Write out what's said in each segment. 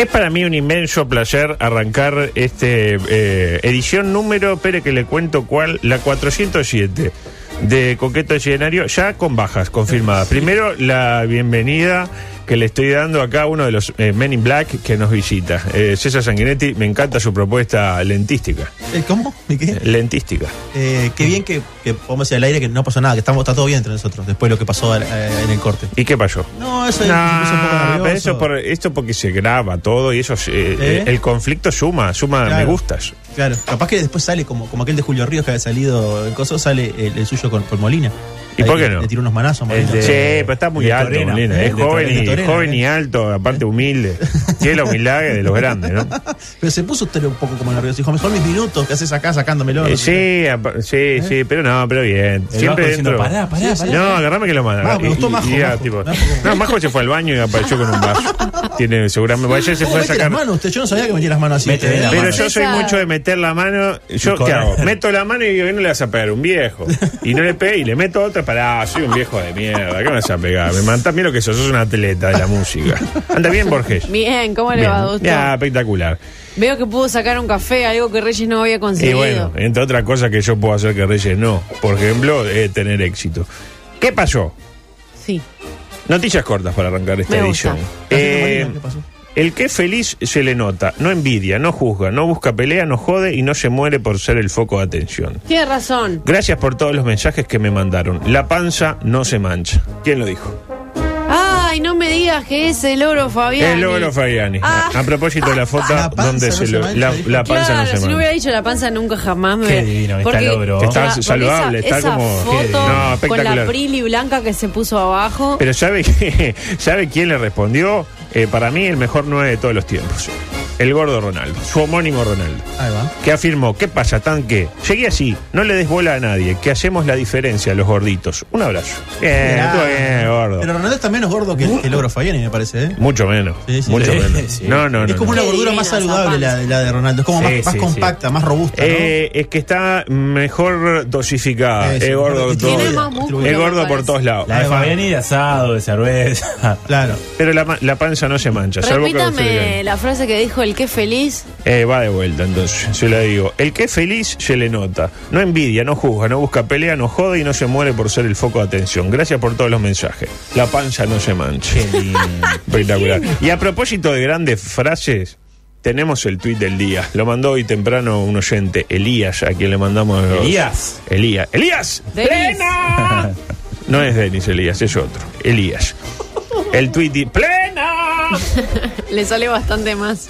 Es para mí un inmenso placer arrancar este eh, edición número, espere que le cuento cuál, la 407 de Coqueto Escenario, ya con bajas confirmadas. Primero, la bienvenida que le estoy dando acá a uno de los eh, Men in Black que nos visita. Eh, César Sanguinetti, me encanta su propuesta lentística. Eh, ¿Cómo? Lentística. Eh, qué bien que, que podemos decir al aire que no pasó nada, que estamos, está todo bien entre nosotros, después de lo que pasó en el corte. ¿Y qué pasó? No, eso es un poco No, nervioso. pero eso por, esto porque se graba todo y eso el conflicto suma, suma Claro. me gustas. Claro, capaz que después sale como, como aquel de Julio Ríos que había salido en Coso, sale el, el suyo con, con Molina. ¿Y Ahí por qué no? Le tiró unos manazos, Molina. de- Sí, pero está muy alto, Molina. Es joven, y, Joven ¿eh? y alto, aparte humilde. Tiene la humildad de los grandes, ¿no? Pero se puso usted un poco como nervioso. Dijo, mejor mis minutos que haces acá sacándomelo. Eh, qué. sí, apa- sí, sí, pero no, pero bien. El Siempre diciendo, dentro. pará, pará, Sí, pará. No, agarrame que lo manda. Me gustó y- Majo, y ya, Majo. tipo- Majo. No, Majo se fue al baño y apareció con un vaso. Tiene seguramente. bueno, ayer se ¿Cómo fue a sacar. las manos usted? Yo no sabía que metía las manos así. Mete usted, la ¿eh? Pero mano. yo soy mucho de meter la mano. ¿Yo qué hago? Meto la mano y digo, no le vas a pegar un viejo. Y no le pegué y le meto otra para. soy un viejo de mierda. ¿Qué me vas a pegar? Me mantás bien lo que sos. Sos un atleta de la música. Anda bien, Borges. Bien, ¿cómo le va, Augusto? Ya, espectacular. Veo que pudo sacar un café, algo que Reyes no había Y conseguido. bueno, entre otras cosas que yo puedo hacer que Reyes no. Por ejemplo, eh, tener éxito. ¿Qué pasó? Sí. Noticias cortas para arrancar esta Me edición. Eh, ¿Qué pasó? el que es feliz se le nota, no envidia, no juzga, no busca pelea, no jode y no se muere por ser el foco de atención. Tiene razón. Gracias por todos los mensajes que me mandaron. La panza no se mancha. ¿Quién lo dijo? Ay, no me digas que es el oro Fabián. El logro Fabiani. Ah. A propósito de la foto La no se se lo- mancha, la, la panza claro, no se si no hubiera dicho la panza nunca jamás me Qué divino, está porque, el ogro. Está porque saludable, esa, está esa como- foto No, con la espectacular. Prilly blanca que se puso abajo. Pero ¿sabe, qué? ¿sabe quién le respondió? Eh, para mí el mejor 9 de todos los tiempos. El gordo Ronaldo, su homónimo Ronaldo. Ahí va. que afirmó, ¿qué pasa, tanque? Seguí así, no le des bola a nadie, que hacemos la diferencia a los gorditos. Un abrazo. Bien, Mirá. bien, gordo. Pero Ronaldo está menos gordo que el, que el ogro Fabiani, me parece, ¿eh? Mucho menos, Sí, sí. mucho Sí, menos. sí. No, no, no. es como no. una gordura más saludable la, de Ronaldo. Es como más, Sí, más sí, compacta, más robusta, ¿no? Eh, es que está mejor dosificada. Eso, es gordo distribuida, todo. Tiene más músculo, Es gordo por parece. todos lados. La de. Fabiani de asado, de cerveza. Claro. Pero la, ma- la panza no se mancha. salvo que lo Repítame la frase que dijo el que feliz. Eh, va de vuelta, entonces, se la digo. El que es feliz se le nota. No envidia, no juzga, no busca pelea, no jode y no se muere por ser el foco de atención. Gracias por todos los mensajes. La panza no se mancha. Espectacular. Y a propósito de grandes frases, tenemos el tuit del día. Lo mandó hoy temprano un oyente, Elías, a quien le mandamos. los- Elías. Elías. ¡Elías! Denis. ¡Plena! No es Denis Elías, es otro. Elías. El tuit di- ¡Plena! Le sale bastante más.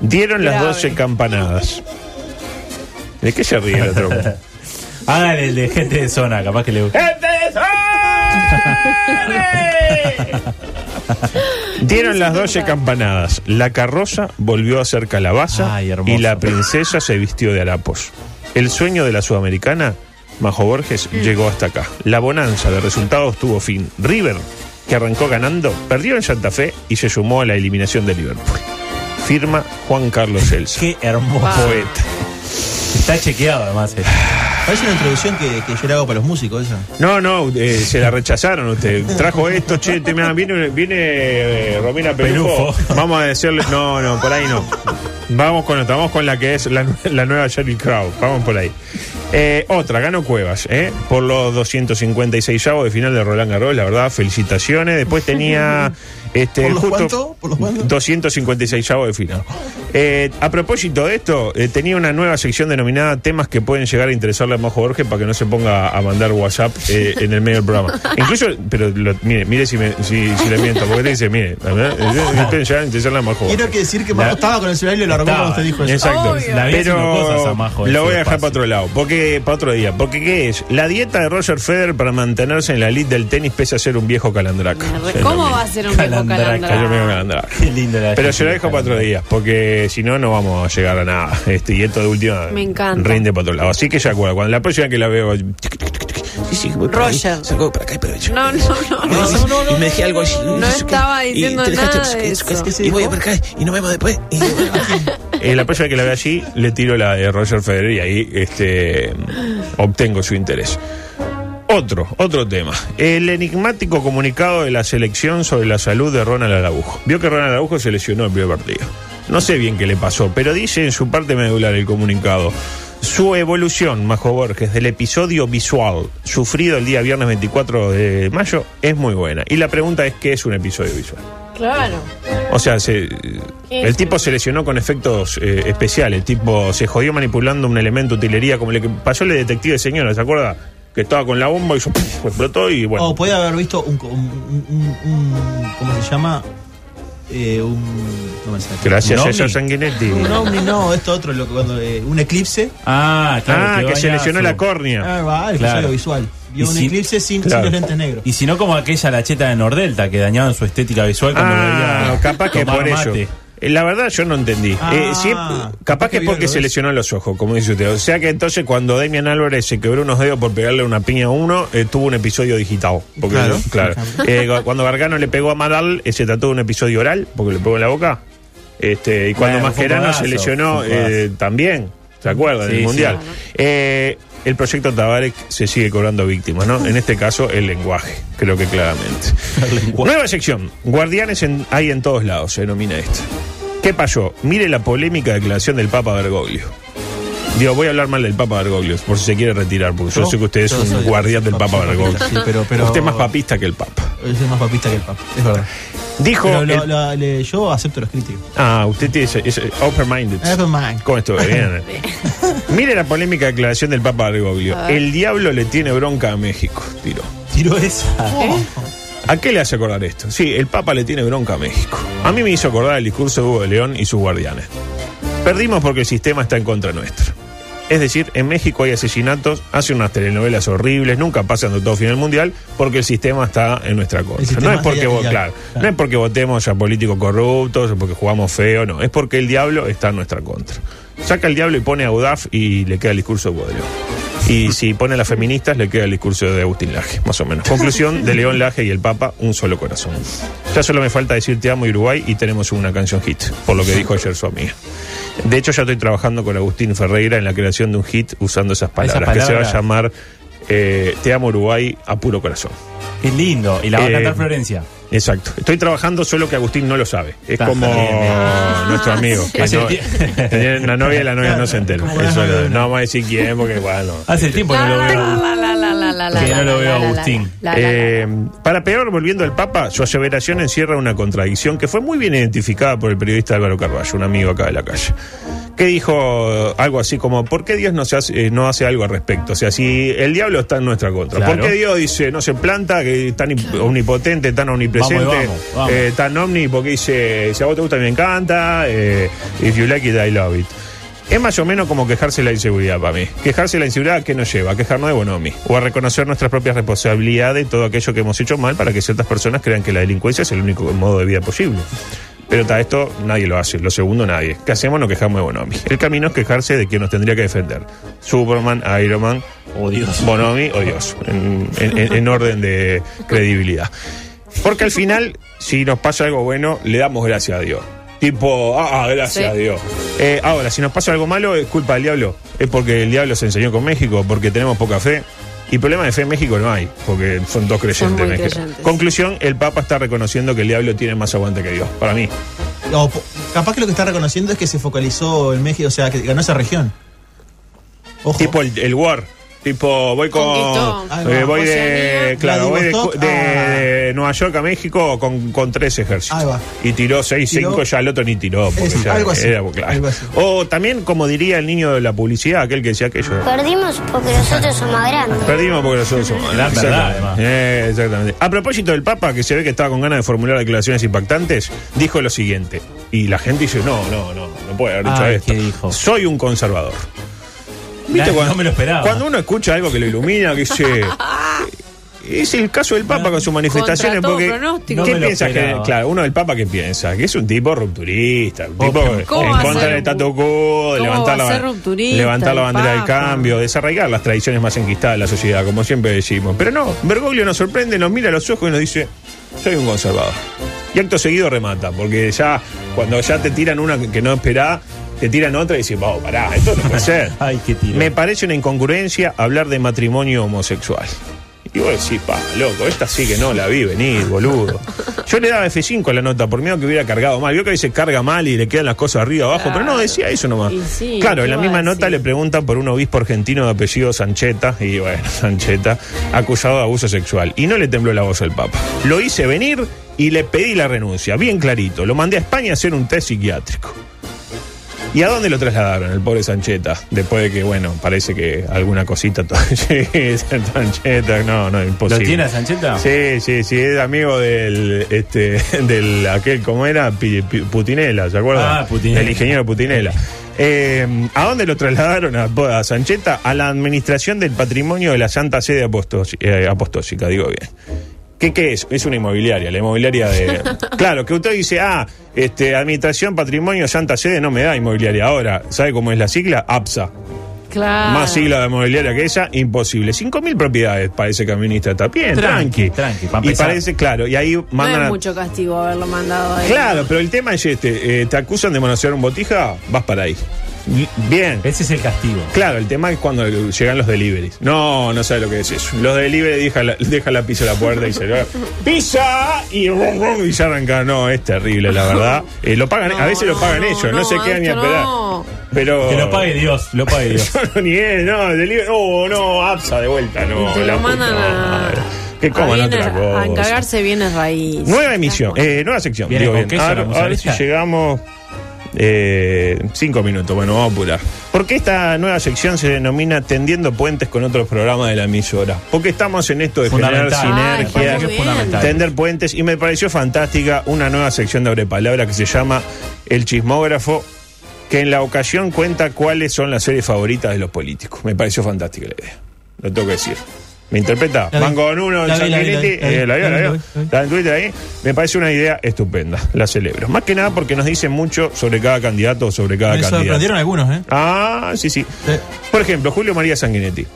Dieron las Grave. 12 campanadas. ¿De qué se ríe el otro? Hagan el de gente de zona, capaz que le gusta. ¡Gente de Sare! Dieron las 12 campanadas. La carroza volvió a ser calabaza Ay, hermoso. y la princesa se vistió de harapos. El sueño de la sudamericana, Majo Borges, llegó hasta acá. La bonanza de resultados tuvo fin. River, que arrancó ganando, perdió en Santa Fe y se sumó a la eliminación de Liverpool. Firma Juan Carlos Elsa. Qué hermoso. Poeta. Está chequeado además. eh. Parece una introducción que, que yo le hago para los músicos, esa. No, no, eh, se la rechazaron usted. Trajo esto, che, te, mirá, viene, viene eh, Romina Pelufo. Vamos a decirle, no, no, por ahí no. Vamos con otra, vamos con la que es la, nue- la nueva Jerry Crow. Vamos por ahí. Eh, otra, ganó Cuevas, ¿eh? Por los 256 avos de final de Roland Garros, la verdad, felicitaciones. Después tenía. Este, ¿Por los justo cuánto? ¿Por los cuánto? 256 avos de final. Eh, a propósito de esto, eh, tenía una nueva sección denominada temas que pueden llegar a interesarle a Majo Borges para que no se ponga a mandar WhatsApp eh, en el medio del programa. Incluso, pero lo- mire, mire si, me- si, si le miento, porque te dice, mire, la verdad, eh, pueden llegar a interesarle a Majo Quiero que decir que Majo estaba con el celular y lo largó cuando usted dijo eso. Exacto. La haciendo cosas Pero a Majo, lo voy a dejar espacio. para otro lado. Porque, para otro día. Porque, ¿qué es? La dieta de Roger Federer para mantenerse en la elite del tenis pese a ser un viejo calandraca. ¿Cómo va a ser un viejo Calandraca. Yo calandraca? me calandraca. Qué lindo la Pero se lo dejo para otro día, porque si no, no vamos a llegar a nada. Este, y esto de última Me encanta. rinde para otro lado. Así que ya acuerdo, cuando la próxima que la veo. Sí, sí, voy por ahí, Roger. salgo para acá, pero yo- No, no, no, no. Y me dejé algo así. No estaba y diciendo nada de eso. Y voy por acá y nos vemos después. Y- Eh, la próxima que la vea allí, le tiro la de Roger Federer y ahí este, obtengo su interés. Otro, otro tema. El enigmático comunicado de la selección sobre la salud de Ronald Araujo. Vio que Ronald Araujo se lesionó el primer partido. No sé bien qué le pasó, pero dice en su parte medular el comunicado. Su evolución, Majo Borges, del episodio visual sufrido el día viernes 24 de mayo es muy buena. Y la pregunta es, ¿qué es un episodio visual? Claro. O sea, se- ¿Qué el tipo se lesionó con efectos eh, especiales. El tipo se jodió manipulando un elemento de utilería, como le que pasó el detective señora, ¿se acuerda? Que estaba con la bomba y explotó y bueno. O puede haber visto un, un, un- un- ¿cómo se llama? Eh, un, no me sale. Gracias ¿Un a? César Sanguinetti. Un ovni, no, esto otro, lo que cuando, eh, un eclipse. Ah, claro. Ah, que se vaya lesionó su- la córnea. Ah, va, el Claro. visual. Vio Y un si- eclipse sin, sin Claro. los lentes negros. Y si no, como aquella lacheta de Nordelta que dañaban su estética visual cuando Ah, veía capaz que por mate. eso. Eh, La verdad yo no entendí. Ah, Eh, sí, capaz capaz que que vio porque se lesionó los ojos, como dice usted. O sea que entonces cuando Demian Álvarez se quebró unos dedos por pegarle una piña a uno, eh, tuvo un episodio digital. Porque, Claro. claro. Eh, cu- cuando Gargano le pegó a Madal, eh, se trató de un episodio oral, porque le pegó en la boca. Este, y cuando Bueno, fue un Mascherano se codazo, lesionó fue un codazo. eh, también, ¿se acuerdan? Sí, el sí. Mundial. Eh, el proyecto Tabarek se sigue cobrando víctimas, ¿no? En este caso, el lenguaje, creo que claramente. Nueva sección. Guardianes en- hay en todos lados, se denomina esto. ¿Qué pasó? Mire la polémica declaración del Papa Bergoglio. Digo, voy a hablar mal del Papa Bergoglio, por si se quiere retirar, porque yo, sé que usted es un guardián del Papa Bergoglio. sí, pero- pero- Usted es más papista que el Papa. Yo soy más papista que el Papa, es verdad. Dijo. Pero lo- el- lo- le- yo acepto los críticos. Ah, usted tiene ese- ese open-minded. Open-mind. ¿Cómo estuvo? Bien. Mire la polémica declaración del Papa Bergoglio. El diablo le tiene bronca a México. Tiro. Tiró esa. ¿A qué le hace acordar esto? Sí, el Papa le tiene bronca a México. A mí me hizo acordar el discurso de Hugo de León y sus guardianes. Perdimos porque el sistema está en contra nuestro. Es decir, en México hay asesinatos, hace unas telenovelas horribles, nunca pasan de todo fin del mundial, porque el sistema está en nuestra contra. No es porque claro, claro. no es porque votemos a políticos corruptos o porque jugamos feo, no, es porque el diablo está en nuestra contra. Saca el diablo y pone a UDAF y le queda el discurso de León. Y si pone a las feministas, le queda el discurso de Agustín Laje, más o menos. Conclusión de León Laje y el Papa, un solo corazón. Ya solo me falta decir te amo Uruguay y tenemos una canción hit, por lo que dijo ayer su amiga. De hecho, ya estoy trabajando con Agustín Ferreira en la creación de un hit usando esas palabras, que se va a llamar eh, Te amo Uruguay a puro corazón. Qué lindo. Y la va a Eh, cantar Florencia. Exacto. Estoy trabajando solo que Agustín no lo sabe. Es Está como bien, bien. nuestro amigo. Que no, tenía una novia y la novia no se entera. Como Eso no, no vamos a decir quién porque, bueno. Hace tiempo no lo veo. Que no lo veo Agustín. Eh, para peor, volviendo al Papa, su aseveración encierra una contradicción que fue muy bien identificada por el periodista Álvaro Carballo, un amigo acá de la calle, que dijo algo así como, ¿por qué Dios no, se hace, eh, no hace algo al respecto? O sea, si el diablo está en nuestra contra, Claro. ¿por qué Dios dice, no se planta, que es tan omnipotente, tan omnipresente, Vamos y vamos, vamos. eh, tan omni, porque dice, si a vos te gusta me encanta, eh, if you like it, I love it? Es más o menos como quejarse de la inseguridad para mí. Quejarse de la inseguridad, ¿a qué nos lleva? A quejarnos de bonomi. O a reconocer nuestras propias responsabilidades de todo aquello que hemos hecho mal para que ciertas personas crean que la delincuencia es el único modo de vida posible. Pero ta, esto nadie lo hace. Lo segundo, nadie. ¿Qué hacemos? Nos quejamos de Bonomi. El camino es quejarse de quien nos tendría que defender. Superman, Iron Man, Oh, Dios. Bonomi o Dios. En, en- en- en orden de credibilidad. Porque al final, si nos pasa algo bueno, le damos gracias a Dios. Tipo, ah, ah, gracias Sí. a Dios. Eh, ahora, si nos pasa algo malo, es culpa del diablo. Es porque el diablo se enseñó con México, porque tenemos poca fe. Y problema de fe en México no hay, porque son dos creyentes. muy en México. creyentes. Conclusión, el Papa está reconociendo que el diablo tiene más aguante que Dios, para mí. O po- capaz que lo que está reconociendo es que se focalizó en México, o sea, que ganó esa región. Ojo. Tipo el, el War. Tipo, voy con. Eh, voy de. Claro, voy de, Nueva York a México con, con tres ejércitos. Ahí va. Y tiró 6, Tiró- 5, ya el otro ni tiró. Porque Es- ya algo así, era, claro. algo así. O también, como diría el niño de la publicidad, aquel que decía aquello. Perdimos porque nosotros somos más grandes. Perdimos porque nosotros somos. Verdad, Exactamente. Eh, exactamente. A propósito del Papa, que se ve que estaba con ganas de formular declaraciones impactantes, dijo lo siguiente. Y la gente dice, no, no, no, no puede haber dicho Ay, esto. ¿qué dijo? Soy un conservador. Nah, no me lo esperaba. Cuando uno escucha algo que lo ilumina, que dice... Es el caso del Papa con sus manifestaciones todo porque pronóstico. ¿qué No me lo piensa que esperaba. claro, uno del Papa que piensa que es un tipo rupturista, un tipo en ¿Cómo va a contra ser del statu quo, de cómo levantar a la, ser rupturista levantar la el bandera del Papa? cambio, desarraigar las tradiciones más enquistadas de la sociedad, como siempre decimos. Pero no, Bergoglio nos sorprende, nos mira a los ojos y nos dice, soy un conservador. Y acto seguido remata, porque ya cuando ya te tiran una que no esperá, te tiran otra y dices, vamos, pará, esto no puede ser. Ay, qué tiro. Me parece una incongruencia hablar de matrimonio homosexual. Y vos decís, pa, loco, esta sí que no la vi venir, boludo. Yo le daba F5 a la nota por miedo que hubiera cargado mal. Vio que a veces carga mal y le quedan las cosas arriba abajo, pero no decía eso nomás. Sí, claro, ¿qué en la misma nota le preguntan por un obispo argentino de apellido Sancheta, y bueno, Sancheta, acusado de abuso sexual. Y no le tembló la voz al Papa. Lo hice venir y le pedí la renuncia, bien clarito. Lo mandé a España a hacer un test psiquiátrico. ¿Y a dónde lo trasladaron, el pobre Sancheta? Después de que, bueno, parece que alguna cosita todavía. Sí, Sancheta, no, no, ¿Lo imposible. tiene a Sancheta? Sí, sí, sí, es amigo del, este, del, aquel, ¿cómo era? Pi- Pi- Putinela, ¿se acuerdan? Ah, Putinela. El ingeniero Putinela. Eh, ¿A dónde lo trasladaron a, a Sancheta? A la administración del patrimonio de la Santa Sede Apostós- eh, Apostólica, digo bien. ¿Qué, ¿Qué es? Es una inmobiliaria, la inmobiliaria de... claro, que usted dice, ah, este, Administración Patrimonio Santa Sede no me da inmobiliaria. Ahora, ¿sabe cómo es la sigla? APSA. Claro. Más sigla de inmobiliaria que esa, imposible. 5.000 propiedades parece que administra está bien, tranqui. Tranqui, tranqui, y parece, claro, y ahí No mandan es a- mucho castigo haberlo mandado ahí. Claro, pero el tema es este, eh, te acusan de manosear un botija, vas para ahí. Bi- Bien. Ese es el castigo. Claro, el tema es cuando llegan los deliveries. No, no sabe lo que es eso. Los deliveries deja la, deja la pizza a la puerta y se va, ¡Pizza! Y, rum, rum, y ya arranca. No, es terrible, la verdad. Eh, lo pagan, a No, veces lo pagan no, ellos, no, no, se quedan ni a esperar. no. Pero. Que lo pague Dios, lo pague Dios. Yo no ni es, no, delivery, no, no, APSA de vuelta, no. Te la lo mandan a. Que a coman otra cosa. a encargarse bienes raíces. Nueva emisión, eh, nueva sección. ¿Viene digo con bien. queso Ahora, la ahora si llegamos. Eh, cinco minutos, bueno, vamos a apurar. Porque esta nueva sección se denomina Tendiendo Puentes con otros programas de la emisora. Porque estamos en esto de generar Fundamental. Ay, sinergias, tender puentes, y me pareció fantástica una nueva sección de Abre Palabra que se llama El Chismógrafo, que en la ocasión cuenta cuáles son las series favoritas de los políticos. Me pareció fantástica la idea. Lo tengo que decir. ¿Me interpreta? La vi. Van con uno, vi, Sanguinetti, la vi, eh, la vio, la la vi, vio. vi. Está en Twitter ahí. Me parece una idea estupenda. La celebro. Más que nada porque nos dice mucho sobre cada candidato o sobre cada Me candidato. sorprendieron algunos, ¿eh? Ah, sí, sí. Sí. Por ejemplo, Julio María Sanguinetti.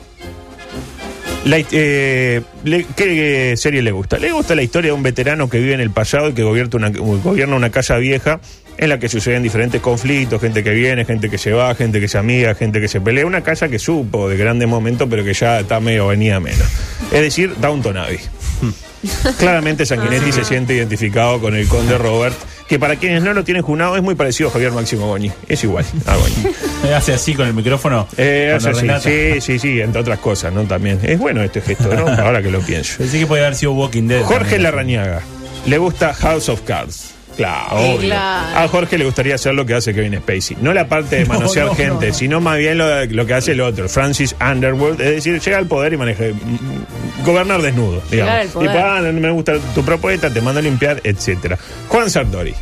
La, eh, le- ¿Qué serie le gusta? Le gusta la historia de un veterano que vive en el pasado y que gobierna una, gobierna una casa vieja en la que suceden diferentes conflictos, gente que viene, gente que se va, gente que se amiga, gente que se pelea. Una casa que supo de grandes momentos, pero que ya está medio venía menos. Es decir, Downton Abbey. Claramente Sanguinetti se siente identificado con el conde Robert, que para quienes no lo tienen junado es muy parecido a Javier Máximo Goñi. Es igual a Goñi. Me hace así con el micrófono. Eh, hace así. sí, sí, sí, entre otras cosas, ¿no? También. Es bueno este gesto, ¿no? Ahora que lo pienso. Pensé que podía haber sido Walking Dead. Jorge también. Larrañaga. Le gusta House of Cards. Claro, Sí, obvio. claro. A Jorge le gustaría hacer lo que hace Kevin Spacey. No la parte de No, manosear no, gente, no. sino más bien lo, lo que hace el otro, Francis Underwood. Es decir, llega al poder y maneja. mm, gobernar desnudo, digamos. Llegar al poder. Tipo, ah, no me gusta tu propuesta, te mando a limpiar, etcétera. Juan Sartori.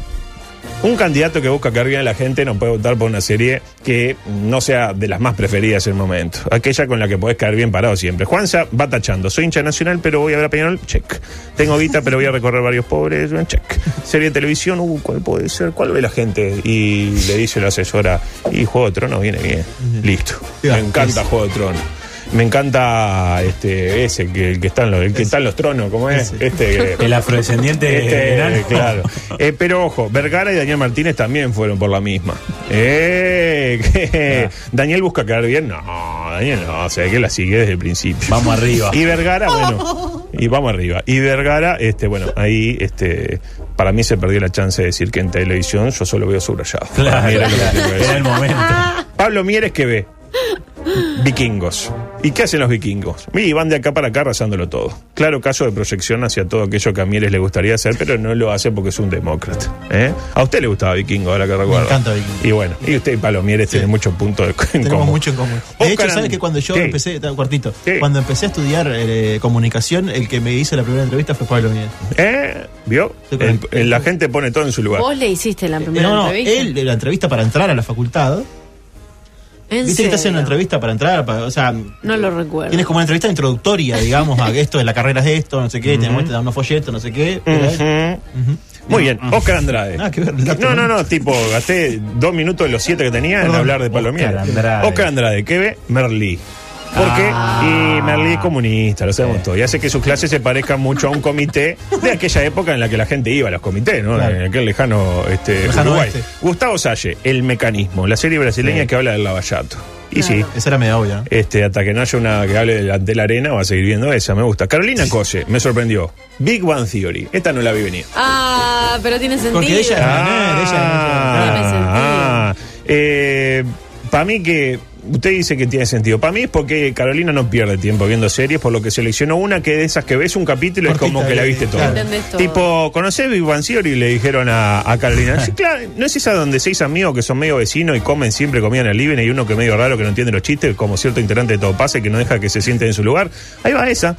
Un candidato que busca caer bien a la gente no puede votar por una serie que no sea de las más preferidas en el momento. Aquella con la que podés caer bien parado siempre. Juanza va tachando. Soy hincha nacional, pero voy a ver a Peñarol. Check. Tengo guita, pero voy a recorrer varios pobres. Check. Serie de televisión. Uh, ¿cuál puede ser? ¿Cuál ve la gente? Y le dice la asesora. Y Juego de Tronos viene bien. Listo. Me encanta Juego de Tronos. Me encanta este ese que el que está en los, el que está en los tronos, ¿cómo es? Este El afrodescendiente este, enano. claro. Eh, pero ojo, Vergara y Daniel Martínez también fueron por la misma. Eh, que- Daniel busca quedar bien. No, Daniel no, o sea que la sigue desde el principio. Vamos arriba. Y Vergara, bueno, y vamos arriba. Y Vergara, este, bueno, ahí, este, para mí se perdió la chance de decir que en televisión yo solo veo subrayado. Claro, era claro. el momento. Pablo Mieres que ve. Vikingos. ¿Y qué hacen los vikingos? Y van de acá para acá arrasándolo todo. Claro caso de proyección hacia todo aquello que a Mieres le gustaría hacer, pero no lo hace porque es un demócrata. ¿eh? A usted le gustaba Vikingo, ahora que recuerdo. encanta Vikingo. Y bueno, y usted y Palomieres tienen muchos puntos de- en Tenemos común. mucho en común. Oscar De hecho, ¿sabes que cuando yo ¿Qué? empecé, cuartito, ¿Qué? cuando empecé a estudiar eh, comunicación, el que me hizo la primera entrevista fue Pablo Miguel. ¿Eh? ¿Vio? Estoy con El- el- el- la gente pone todo en su lugar. Vos le hiciste la primera no, no, entrevista. él, de la entrevista para entrar a la facultad. ¿En ¿Viste que te hacen una entrevista para entrar? Para- o sea, No lo recuerdo. tienes como una entrevista introductoria, digamos, a que esto de la carrera es esto, no sé qué, te muestran unos folletos, no sé qué. Ujú. Muy bien, Oscar Andrade. Ver, no, no, ¿no? tipo, gasté dos minutos de los siete que tenía en hablar de Palomieres. Oscar Andrade. Oscar Andrade, ¿qué ve? Merlí. ¿Por qué? Y Merlí es comunista, lo sabemos todo. Y hace que sus clases se parezcan mucho a un comité de aquella época en la que la gente iba a los comités, ¿no? Claro. En aquel lejano, este, Lejano Uruguay. oeste. Gustavo Salle, El Mecanismo, la serie brasileña Sí. que habla del lavallato. Y sí, Esa era medio obvia. ¿no? este, hasta que no haya una que hable de, de la arena, va a seguir viendo esa, me gusta. Carolina Cose, me sorprendió. Big Bang Theory, esta no la vi venir. Ah, pero tiene sentido. Porque ella- Ah, Tiene sentido. Ah, para mí que usted dice que tiene sentido. Para mí es porque Carolina no pierde tiempo viendo series, por lo que seleccionó una que de esas que ves un capítulo es como que la eh, viste toda. todo. Tipo, ¿conocés Big Bang Theory? Y le dijeron a, a Carolina. Sí, claro, ¿no es esa donde seis amigos que son medio vecinos y comen siempre comida en el living y uno que es medio raro que no entiende los chistes, como cierto integrante de todo pase que no deja que se sienten en su lugar? Ahí va esa.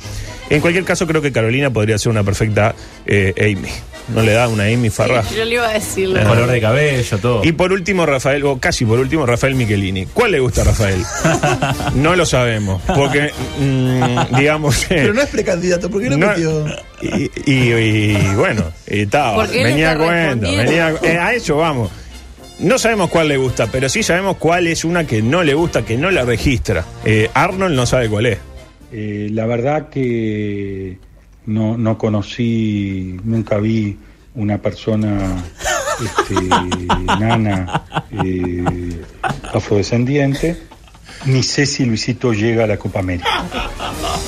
En cualquier caso, creo que Carolina podría ser una perfecta eh, Amy. ¿No le da una Amy Farrah? Yo le iba a decir. la Color verdad. de cabello, todo. Y por último, Rafael, o casi por último, Rafael Michelini. ¿Cuál le gusta a Rafael? no lo sabemos, porque, mm, digamos... eh, Pero no es precandidato, ¿por qué no, no- metió? y, y- y, bueno, y estaba, venía cuento, venía, eh, a eso vamos. No sabemos cuál le gusta, pero sí sabemos cuál es una que no le gusta, que no la registra. Eh, Arnold no sabe cuál es. Eh, la verdad que no, no conocí, nunca vi una persona este, nana eh, afrodescendiente, ni sé si Luisito llega a la Copa América.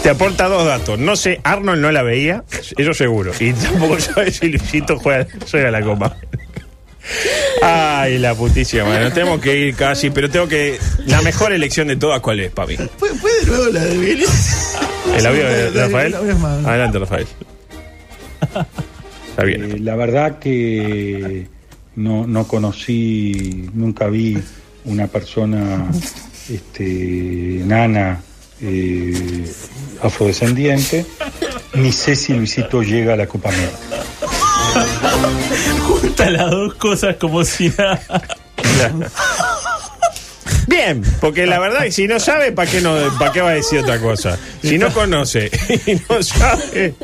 Te aporta dos datos. No sé, Arnold no la veía, eso seguro. Y tampoco sabe si Luisito juega, juega la copa. Ay, la putísima, madre. Nos tenemos que ir casi, pero tengo que. La mejor elección de todas, ¿cuál es, papi? ¿Puede, puede de nuevo la de Miguel? ¿El audio de Rafael? la- la- la- la- Adelante, Rafael. Está bien. Eh, la verdad que no, no conocí, nunca vi una persona este, nana eh, afrodescendiente, ni sé si Luisito llega a la Copa América. Junta las dos cosas como si nada. Bien, porque la verdad, si no sabe, ¿para qué, no, ¿para qué va a decir otra cosa? Si no conoce y no sabe,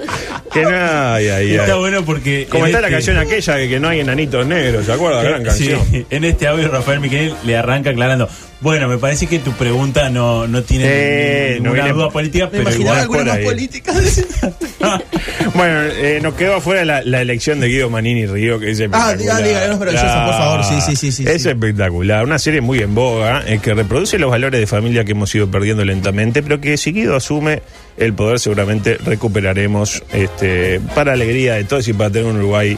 que no. Ay, ay, Está ay. bueno porque. Como está la este- canción aquella de que no hay enanitos negros, ¿se acuerda? Gran canción. Sí, en este audio Rafael Miquel le arranca aclarando. Bueno, me parece que tu pregunta no, no tiene Eh, no ninguna viene- duda política, Me pero imaginaba igual alguna más política. Bueno, eh, nos quedó afuera la, la elección de Guido Manini Río, que es Ah, espectacular. diga, diga, no, pero por favor, sí, sí, sí, sí, Es sí. espectacular, una serie muy en boga, eh, que reproduce los valores de familia que hemos ido perdiendo lentamente, pero que si Guido asume el poder seguramente recuperaremos este, para alegría de todos y para tener un Uruguay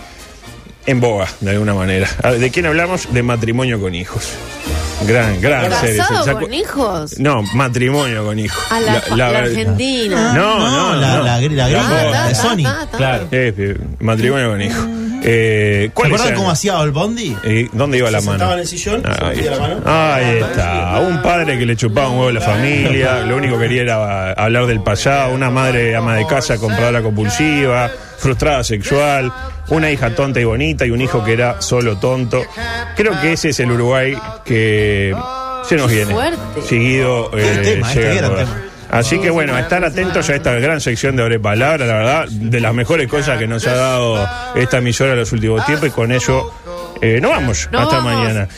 en boga, de alguna manera. ¿De quién hablamos? De matrimonio con hijos. Gran, gran serie. ¿Casado ¿Se acu- con hijos? No, matrimonio con hijos. A la, la Argentina. No, no, la, no. la, la, de Sony. Claro. Eh, matrimonio con hijos. Eh, ¿Se ¿Cuáles acuerdan eran? cómo hacía el Bondi? Eh, ¿Dónde iba la Se mano? sentaba en el sillón, se Ahí, metía la mano. ahí está. Un padre que le chupaba un huevo a la familia, lo único que quería era hablar del pasado, una madre ama de casa compradora compulsiva, frustrada sexual, una hija tonta y bonita y un hijo que era solo tonto. Creo que ese es el Uruguay que se nos viene. fuerte. Seguido eh, tema, este gran tema. Así que bueno, a estar atentos a esta gran sección de Abre Palabra, la verdad, de las mejores cosas que nos ha dado esta emisora en los últimos tiempos y con ello eh, nos vamos. Hasta vamos. mañana.